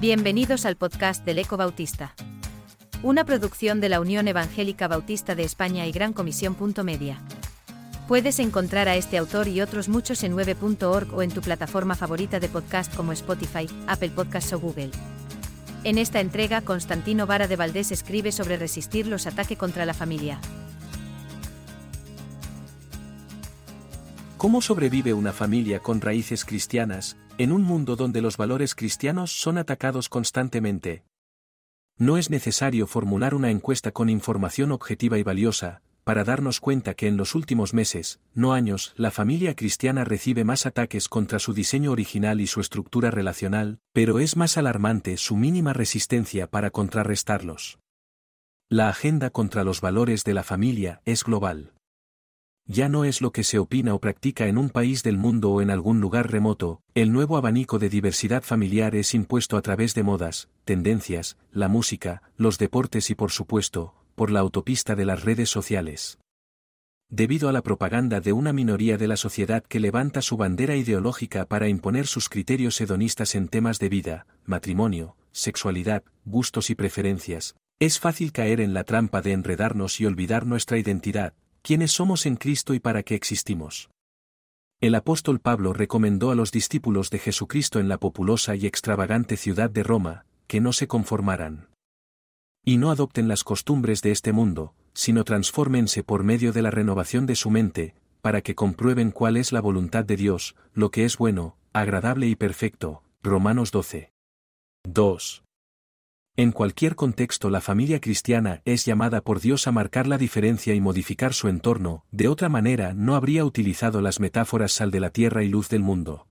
Bienvenidos al podcast del Eco Bautista. Una producción de la Unión Evangélica Bautista de España y Gran Comisión. Media. Puedes encontrar a este autor y otros muchos en 9.org o en tu plataforma favorita de podcast como Spotify, Apple Podcasts o Google. En esta entrega, Constantino Vara de Valdés escribe sobre resistir los ataques contra la familia. ¿Cómo sobrevive una familia con raíces cristianas, en un mundo donde los valores cristianos son atacados constantemente? No es necesario formular una encuesta con información objetiva y valiosa, para darnos cuenta que en los últimos meses, no años, la familia cristiana recibe más ataques contra su diseño original y su estructura relacional, pero es más alarmante su mínima resistencia para contrarrestarlos. La agenda contra los valores de la familia es global ya no es lo que se opina o practica en un país del mundo o en algún lugar remoto, el nuevo abanico de diversidad familiar es impuesto a través de modas, tendencias, la música, los deportes y por supuesto, por la autopista de las redes sociales. Debido a la propaganda de una minoría de la sociedad que levanta su bandera ideológica para imponer sus criterios hedonistas en temas de vida, matrimonio, sexualidad, gustos y preferencias, es fácil caer en la trampa de enredarnos y olvidar nuestra identidad, quiénes somos en Cristo y para qué existimos. El apóstol Pablo recomendó a los discípulos de Jesucristo en la populosa y extravagante ciudad de Roma, que no se conformaran. Y no adopten las costumbres de este mundo, sino transfórmense por medio de la renovación de su mente, para que comprueben cuál es la voluntad de Dios, lo que es bueno, agradable y perfecto. Romanos 12. 2. En cualquier contexto la familia cristiana es llamada por Dios a marcar la diferencia y modificar su entorno, de otra manera no habría utilizado las metáforas sal de la tierra y luz del mundo.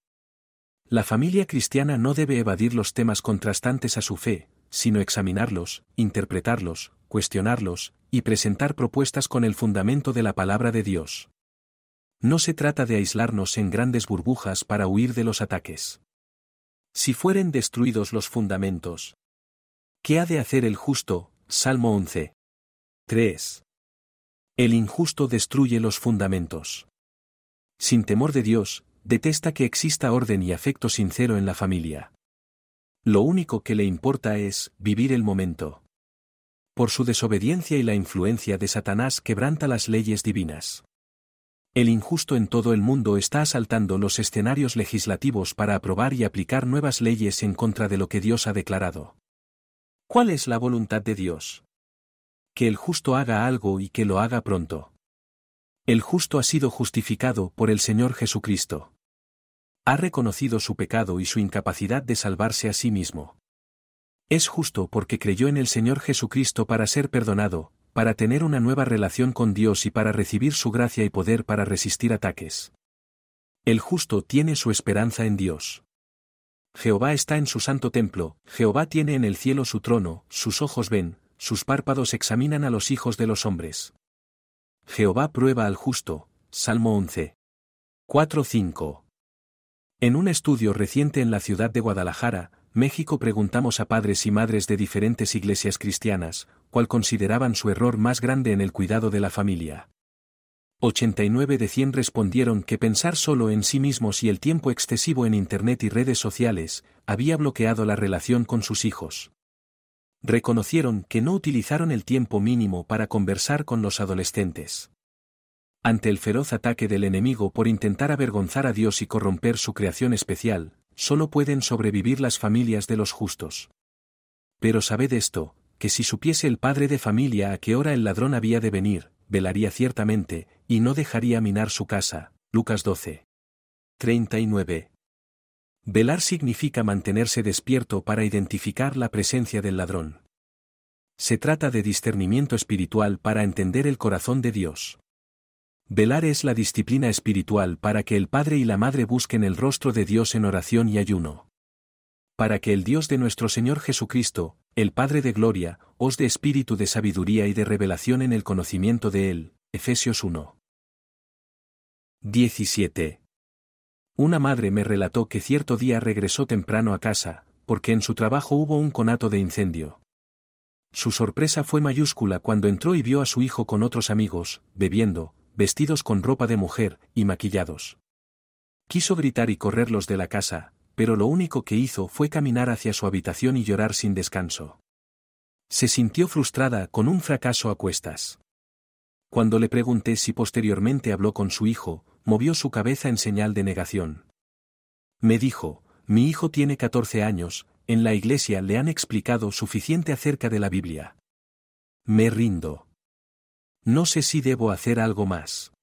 La familia cristiana no debe evadir los temas contrastantes a su fe, sino examinarlos, interpretarlos, cuestionarlos, y presentar propuestas con el fundamento de la palabra de Dios. No se trata de aislarnos en grandes burbujas para huir de los ataques. Si fueren destruidos los fundamentos, ¿Qué ha de hacer el justo? Salmo 11. 3. El injusto destruye los fundamentos. Sin temor de Dios, detesta que exista orden y afecto sincero en la familia. Lo único que le importa es vivir el momento. Por su desobediencia y la influencia de Satanás quebranta las leyes divinas. El injusto en todo el mundo está asaltando los escenarios legislativos para aprobar y aplicar nuevas leyes en contra de lo que Dios ha declarado. ¿Cuál es la voluntad de Dios? Que el justo haga algo y que lo haga pronto. El justo ha sido justificado por el Señor Jesucristo. Ha reconocido su pecado y su incapacidad de salvarse a sí mismo. Es justo porque creyó en el Señor Jesucristo para ser perdonado, para tener una nueva relación con Dios y para recibir su gracia y poder para resistir ataques. El justo tiene su esperanza en Dios. Jehová está en su santo templo, Jehová tiene en el cielo su trono, sus ojos ven, sus párpados examinan a los hijos de los hombres. Jehová prueba al justo, Salmo 11. 4-5. En un estudio reciente en la ciudad de Guadalajara, México preguntamos a padres y madres de diferentes iglesias cristianas, cuál consideraban su error más grande en el cuidado de la familia. 89 de 100 respondieron que pensar solo en sí mismos y el tiempo excesivo en Internet y redes sociales había bloqueado la relación con sus hijos. Reconocieron que no utilizaron el tiempo mínimo para conversar con los adolescentes. Ante el feroz ataque del enemigo por intentar avergonzar a Dios y corromper su creación especial, solo pueden sobrevivir las familias de los justos. Pero sabed esto, que si supiese el padre de familia a qué hora el ladrón había de venir, velaría ciertamente, y no dejaría minar su casa. Lucas 12. 39. Velar significa mantenerse despierto para identificar la presencia del ladrón. Se trata de discernimiento espiritual para entender el corazón de Dios. Velar es la disciplina espiritual para que el Padre y la Madre busquen el rostro de Dios en oración y ayuno. Para que el Dios de nuestro Señor Jesucristo, el Padre de Gloria, os dé espíritu de sabiduría y de revelación en el conocimiento de Él. Efesios 1. 17. Una madre me relató que cierto día regresó temprano a casa, porque en su trabajo hubo un conato de incendio. Su sorpresa fue mayúscula cuando entró y vio a su hijo con otros amigos, bebiendo, vestidos con ropa de mujer, y maquillados. Quiso gritar y correrlos de la casa, pero lo único que hizo fue caminar hacia su habitación y llorar sin descanso. Se sintió frustrada con un fracaso a cuestas. Cuando le pregunté si posteriormente habló con su hijo, movió su cabeza en señal de negación. Me dijo, mi hijo tiene 14 años, en la iglesia le han explicado suficiente acerca de la Biblia. Me rindo. No sé si debo hacer algo más.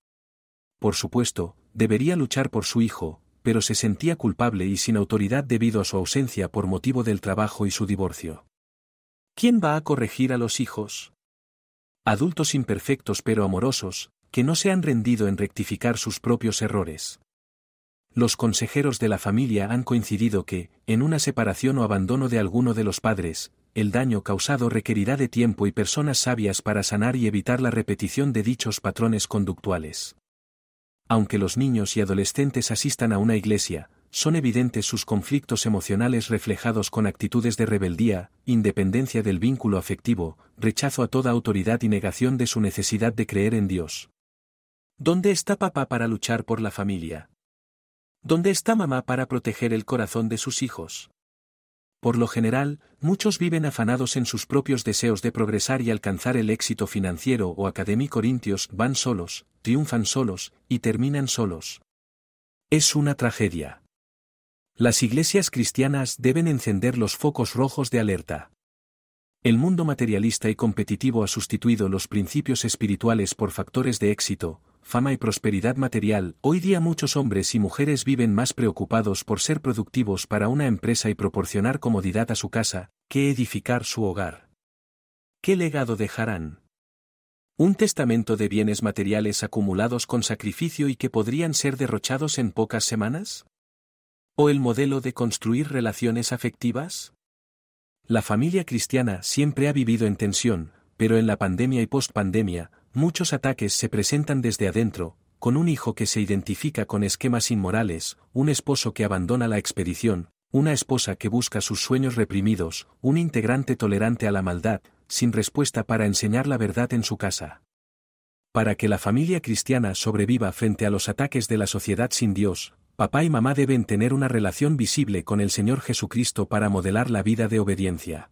Por supuesto, debería luchar por su hijo, pero se sentía culpable y sin autoridad debido a su ausencia por motivo del trabajo y su divorcio. ¿Quién va a corregir a los hijos? Adultos imperfectos pero amorosos, que no se han rendido en rectificar sus propios errores. Los consejeros de la familia han coincidido que, en una separación o abandono de alguno de los padres, el daño causado requerirá de tiempo y personas sabias para sanar y evitar la repetición de dichos patrones conductuales. Aunque los niños y adolescentes asistan a una iglesia, son evidentes sus conflictos emocionales reflejados con actitudes de rebeldía, independencia del vínculo afectivo, rechazo a toda autoridad y negación de su necesidad de creer en Dios. ¿Dónde está papá para luchar por la familia? ¿Dónde está mamá para proteger el corazón de sus hijos? Por lo general, muchos viven afanados en sus propios deseos de progresar y alcanzar el éxito financiero o académico. Corintios van solos, triunfan solos, y terminan solos. Es una tragedia. Las iglesias cristianas deben encender los focos rojos de alerta. El mundo materialista y competitivo ha sustituido los principios espirituales por factores de éxito, fama y prosperidad material, hoy día muchos hombres y mujeres viven más preocupados por ser productivos para una empresa y proporcionar comodidad a su casa, que edificar su hogar. ¿Qué legado dejarán? ¿Un testamento de bienes materiales acumulados con sacrificio y que podrían ser derrochados en pocas semanas? ¿O el modelo de construir relaciones afectivas? La familia cristiana siempre ha vivido en tensión, pero en la pandemia y post-pandemia, Muchos ataques se presentan desde adentro, con un hijo que se identifica con esquemas inmorales, un esposo que abandona la expedición, una esposa que busca sus sueños reprimidos, un integrante tolerante a la maldad, sin respuesta para enseñar la verdad en su casa. Para que la familia cristiana sobreviva frente a los ataques de la sociedad sin Dios, papá y mamá deben tener una relación visible con el Señor Jesucristo para modelar la vida de obediencia.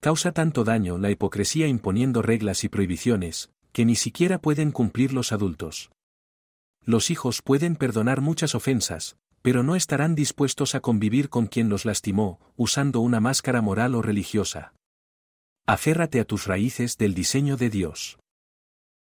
Causa tanto daño la hipocresía imponiendo reglas y prohibiciones, que ni siquiera pueden cumplir los adultos. Los hijos pueden perdonar muchas ofensas, pero no estarán dispuestos a convivir con quien los lastimó, usando una máscara moral o religiosa. Aférrate a tus raíces del diseño de Dios.